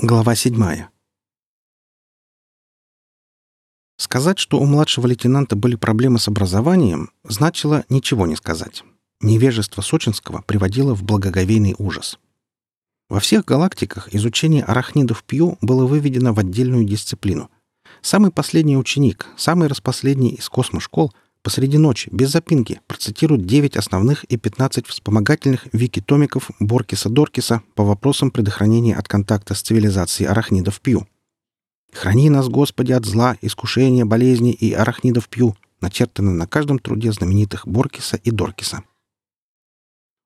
Глава седьмая. Сказать, что у младшего лейтенанта были проблемы с образованием, значило ничего не сказать. Невежество Сочинского приводило в благоговейный ужас. Во всех галактиках изучение арахнидов Пью было выведено в отдельную дисциплину. Самый последний ученик, самый распоследний из космошкол посреди ночи, без запинки, процитирует 9 основных и 15 вспомогательных вики-томиков Боркиса-Доркиса по вопросам предохранения от контакта с цивилизацией арахнидов Пью. «Храни нас, Господи, от зла, искушения, болезни и арахнидов Пью», начертано на каждом труде знаменитых Боркиса и Доркиса.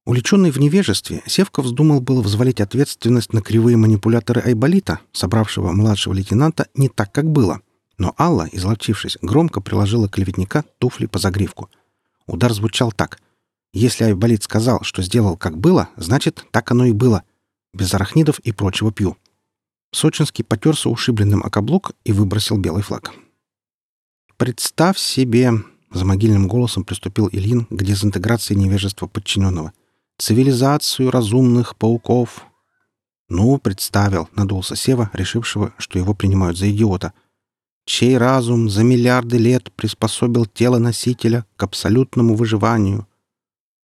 Уличенный в невежестве, Севка вздумал было взвалить ответственность на кривые манипуляторы Айболита, собравшего младшего лейтенанта, не так, как было. Но Алла, изловчившись, громко приложила клеветника туфли по загривку. Удар звучал так. Если Айболит сказал, что сделал как было, значит, так оно и было. Без арахнидов и прочего пью. Сочинский потерся ушибленным о каблук и выбросил белый флаг. «Представь себе...» — за могильным голосом приступил Ильин к дезинтеграции невежества подчиненного. «Цивилизацию разумных пауков». «Ну, представил», — надулся Сева, решившего, что его принимают за идиота — чей разум за миллиарды лет приспособил тело носителя к абсолютному выживанию.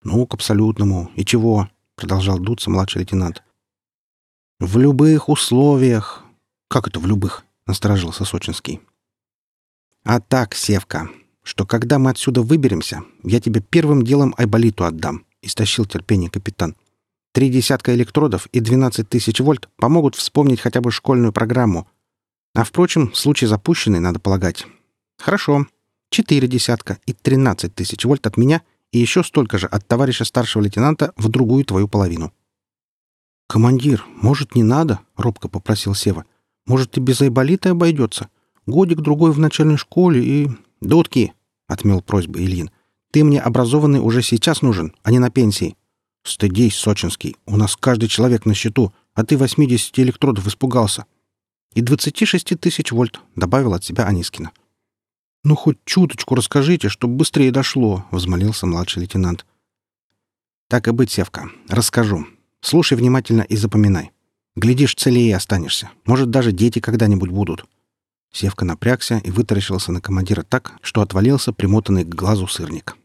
«Ну, к абсолютному. И чего?» — продолжал дуться младший лейтенант. «В любых условиях». «Как это в любых?» — насторожился Сочинский. «А так, Севка, что когда мы отсюда выберемся, я тебе первым делом Айболиту отдам», — истощил терпение капитан. «Три десятка электродов и двенадцать тысяч вольт помогут вспомнить хотя бы школьную программу, а, впрочем, случай запущенный, надо полагать. Хорошо. Четыре десятка и тринадцать тысяч вольт от меня и еще столько же от товарища старшего лейтенанта в другую твою половину. «Командир, может, не надо?» — робко попросил Сева. «Может, и без айболита обойдется? Годик-другой в начальной школе и...» «Дудки!» — отмел просьбу Ильин. «Ты мне образованный уже сейчас нужен, а не на пенсии». «Стыдись, Сочинский, у нас каждый человек на счету, а ты 80 электродов испугался и 26 тысяч вольт», — добавил от себя Анискина. «Ну, хоть чуточку расскажите, чтобы быстрее дошло», — возмолился младший лейтенант. «Так и быть, Севка, расскажу. Слушай внимательно и запоминай. Глядишь, целее останешься. Может, даже дети когда-нибудь будут». Севка напрягся и вытаращился на командира так, что отвалился примотанный к глазу сырник.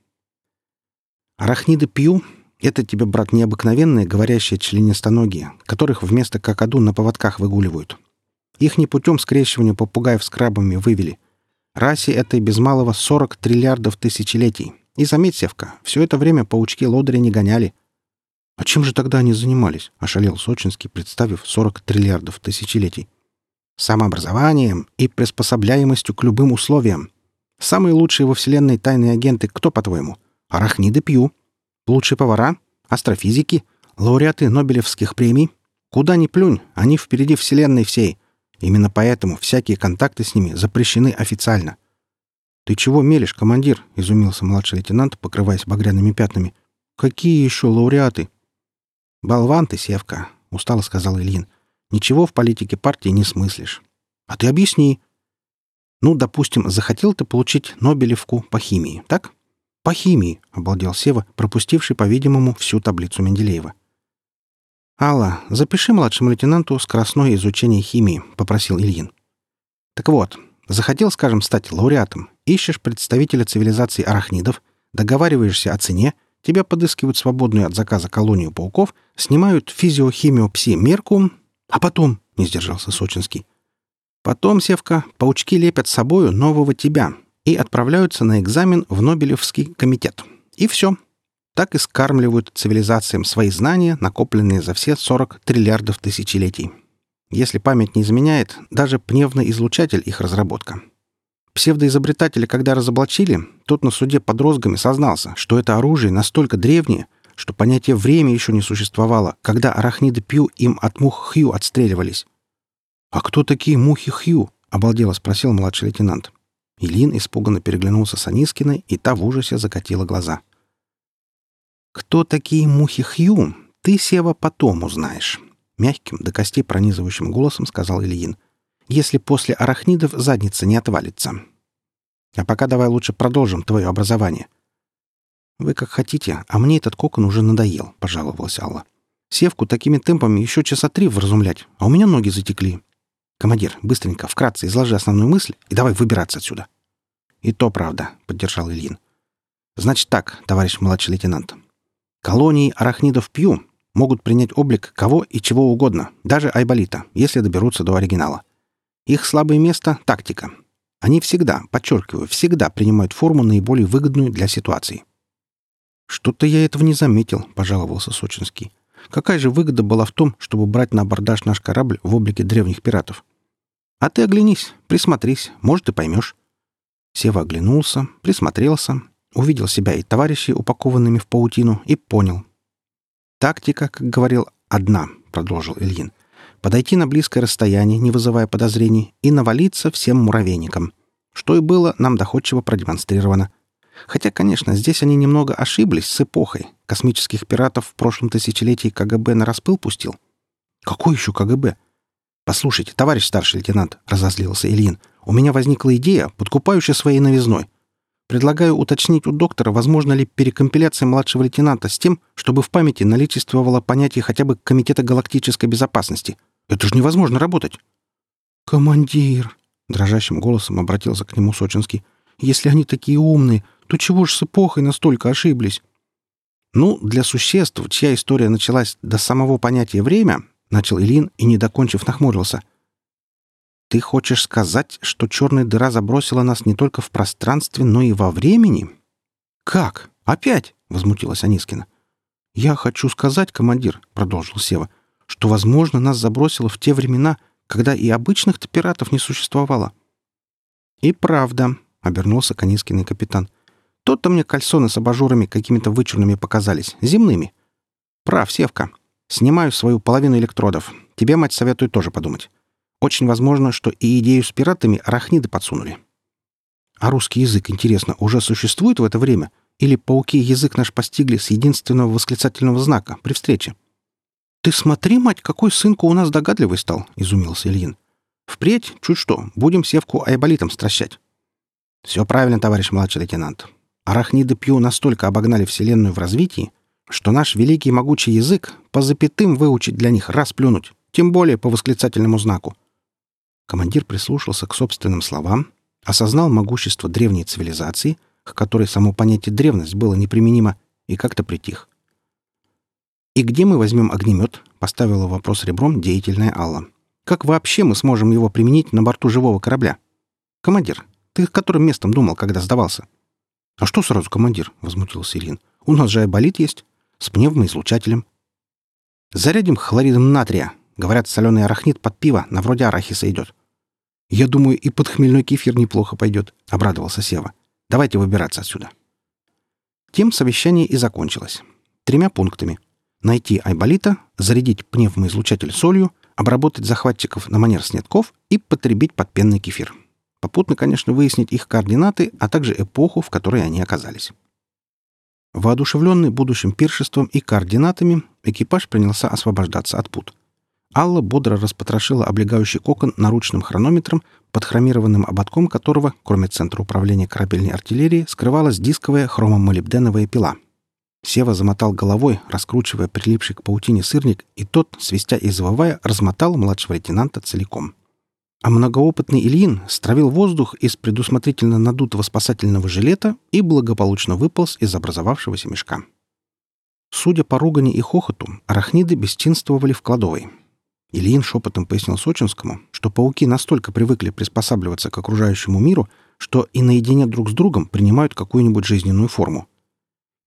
«Арахниды пью — это тебе, брат, необыкновенные говорящие членистоногие, которых вместо какаду на поводках выгуливают. Их не путем скрещивания попугаев с крабами вывели. Расе этой без малого 40 триллиардов тысячелетий. И заметь, Севка, все это время паучки лодыря не гоняли. А чем же тогда они занимались? Ошалел Сочинский, представив 40 триллиардов тысячелетий. Самообразованием и приспособляемостью к любым условиям. Самые лучшие во Вселенной тайные агенты кто, по-твоему? Арахниды Пью. Лучшие повара? Астрофизики? Лауреаты Нобелевских премий? Куда ни плюнь, они впереди Вселенной всей — Именно поэтому всякие контакты с ними запрещены официально. «Ты чего мелешь, командир?» — изумился младший лейтенант, покрываясь багряными пятнами. «Какие еще лауреаты?» «Болван ты, Севка», — устало сказал Ильин. «Ничего в политике партии не смыслишь. А ты объясни». «Ну, допустим, захотел ты получить Нобелевку по химии, так?» «По химии», — обалдел Сева, пропустивший, по-видимому, всю таблицу Менделеева. «Алла, запиши младшему лейтенанту скоростное изучение химии», — попросил Ильин. «Так вот, захотел, скажем, стать лауреатом, ищешь представителя цивилизации арахнидов, договариваешься о цене, тебя подыскивают свободную от заказа колонию пауков, снимают физиохимиопси-мерку, а потом, — не сдержался Сочинский, — потом, Севка, паучки лепят собою нового тебя и отправляются на экзамен в Нобелевский комитет. И все, так и скармливают цивилизациям свои знания, накопленные за все 40 триллиардов тысячелетий. Если память не изменяет, даже пневный излучатель — их разработка. Псевдоизобретателя, когда разоблачили, тот на суде под розгами сознался, что это оружие настолько древнее, что понятие «время» еще не существовало, когда арахниды Пью им от мух Хью отстреливались. «А кто такие мухи Хью?» — обалдело спросил младший лейтенант. Илин испуганно переглянулся с Анискиной, и та в ужасе закатила глаза. «Кто такие мухи Хью, ты, Сева, потом узнаешь», — мягким, до костей пронизывающим голосом сказал Ильин. «Если после арахнидов задница не отвалится. А пока давай лучше продолжим твое образование». «Вы как хотите, а мне этот кокон уже надоел», — пожаловалась Алла. Севку такими темпами еще часа три вразумлять, а у меня ноги затекли. Командир, быстренько, вкратце изложи основную мысль и давай выбираться отсюда. И то правда, поддержал Ильин. Значит так, товарищ младший лейтенант. Колонии арахнидов Пью могут принять облик кого и чего угодно, даже Айболита, если доберутся до оригинала. Их слабое место — тактика. Они всегда, подчеркиваю, всегда принимают форму наиболее выгодную для ситуации. «Что-то я этого не заметил», — пожаловался Сочинский. «Какая же выгода была в том, чтобы брать на абордаж наш корабль в облике древних пиратов? А ты оглянись, присмотрись, может, и поймешь». Сева оглянулся, присмотрелся, увидел себя и товарищей, упакованными в паутину, и понял. «Тактика, как говорил, одна», — продолжил Ильин. «Подойти на близкое расстояние, не вызывая подозрений, и навалиться всем муравейникам. Что и было нам доходчиво продемонстрировано. Хотя, конечно, здесь они немного ошиблись с эпохой. Космических пиратов в прошлом тысячелетии КГБ на распыл пустил. Какой еще КГБ? Послушайте, товарищ старший лейтенант, разозлился Ильин, у меня возникла идея, подкупающая своей новизной. Предлагаю уточнить у доктора, возможно ли перекомпиляция младшего лейтенанта с тем, чтобы в памяти наличествовало понятие хотя бы Комитета галактической безопасности. Это же невозможно работать. «Командир!» — дрожащим голосом обратился к нему Сочинский. «Если они такие умные, то чего ж с эпохой настолько ошиблись? Ну, для существ, чья история началась до самого понятия «время», начал Илин и, не докончив, нахмурился. Ты хочешь сказать, что черная дыра забросила нас не только в пространстве, но и во времени? Как? Опять? возмутилась Анискина. Я хочу сказать, командир, продолжил Сева, что, возможно, нас забросило в те времена, когда и обычных-то пиратов не существовало. И правда, обернулся Канискин капитан. То-то мне кальсоны с абажурами какими-то вычурными показались, земными. Прав, Севка. Снимаю свою половину электродов. Тебе, мать, советую тоже подумать. Очень возможно, что и идею с пиратами арахниды подсунули. А русский язык, интересно, уже существует в это время? Или пауки язык наш постигли с единственного восклицательного знака при встрече? «Ты смотри, мать, какой сынку у нас догадливый стал!» — изумился Ильин. «Впредь, чуть что, будем севку айболитом стращать». «Все правильно, товарищ младший лейтенант. Арахниды Пью настолько обогнали Вселенную в развитии, что наш великий могучий язык по запятым выучить для них раз плюнуть, тем более по восклицательному знаку. Командир прислушался к собственным словам, осознал могущество древней цивилизации, к которой само понятие древность было неприменимо, и как-то притих. «И где мы возьмем огнемет?» — поставила вопрос ребром деятельная Алла. «Как вообще мы сможем его применить на борту живого корабля? Командир, ты которым местом думал, когда сдавался?» «А что сразу командир?» — возмутился Ирин. «У нас же айболит есть. С пневмоизлучателем». «Зарядим хлоридом натрия. Говорят, соленый арахнит под пиво на вроде арахиса идет». «Я думаю, и под хмельной кефир неплохо пойдет», — обрадовался Сева. «Давайте выбираться отсюда». Тем совещание и закончилось. Тремя пунктами. Найти айболита, зарядить пневмоизлучатель солью, обработать захватчиков на манер снетков и потребить подпенный кефир. Попутно, конечно, выяснить их координаты, а также эпоху, в которой они оказались. Воодушевленный будущим пиршеством и координатами, экипаж принялся освобождаться от пут. Алла бодро распотрошила облегающий кокон наручным хронометром, под хромированным ободком которого, кроме центра управления корабельной артиллерии, скрывалась дисковая хромомолибденовая пила. Сева замотал головой, раскручивая прилипший к паутине сырник, и тот, свистя и завывая, размотал младшего лейтенанта целиком. А многоопытный Ильин стравил воздух из предусмотрительно надутого спасательного жилета и благополучно выполз из образовавшегося мешка. Судя по ругани и хохоту, арахниды бесчинствовали в кладовой. Ильин шепотом пояснил Сочинскому, что пауки настолько привыкли приспосабливаться к окружающему миру, что и наедине друг с другом принимают какую-нибудь жизненную форму.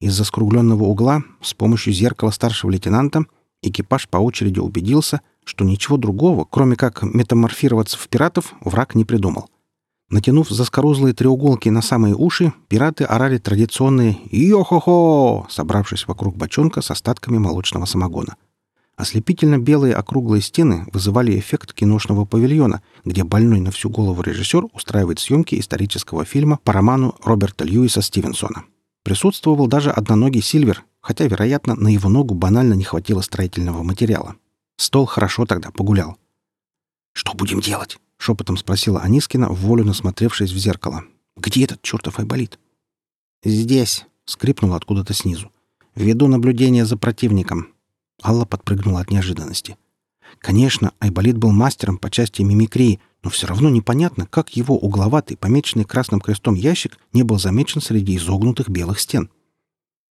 Из-за скругленного угла с помощью зеркала старшего лейтенанта экипаж по очереди убедился, что ничего другого, кроме как метаморфироваться в пиратов, враг не придумал. Натянув заскорузлые треуголки на самые уши, пираты орали традиционные «Йо-хо-хо!», собравшись вокруг бочонка с остатками молочного самогона. Ослепительно белые округлые стены вызывали эффект киношного павильона, где больной на всю голову режиссер устраивает съемки исторического фильма по роману Роберта Льюиса Стивенсона. Присутствовал даже одноногий Сильвер, хотя, вероятно, на его ногу банально не хватило строительного материала. Стол хорошо тогда погулял. «Что будем делать?» — шепотом спросила Анискина, волю насмотревшись в зеркало. «Где этот чертов айболит?» «Здесь», — скрипнуло откуда-то снизу. «Веду наблюдение за противником. Алла подпрыгнула от неожиданности. Конечно, Айболит был мастером по части мимикрии, но все равно непонятно, как его угловатый, помеченный красным крестом ящик не был замечен среди изогнутых белых стен.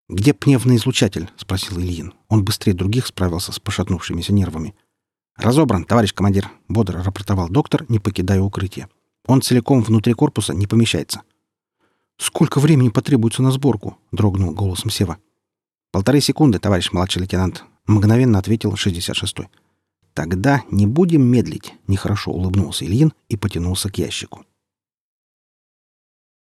«Где пневмоизлучатель?» — спросил Ильин. Он быстрее других справился с пошатнувшимися нервами. «Разобран, товарищ командир», — бодро рапортовал доктор, не покидая укрытия. «Он целиком внутри корпуса не помещается». «Сколько времени потребуется на сборку?» — дрогнул голосом Сева. «Полторы секунды, товарищ младший лейтенант», — мгновенно ответил 66-й. «Тогда не будем медлить», — нехорошо улыбнулся Ильин и потянулся к ящику.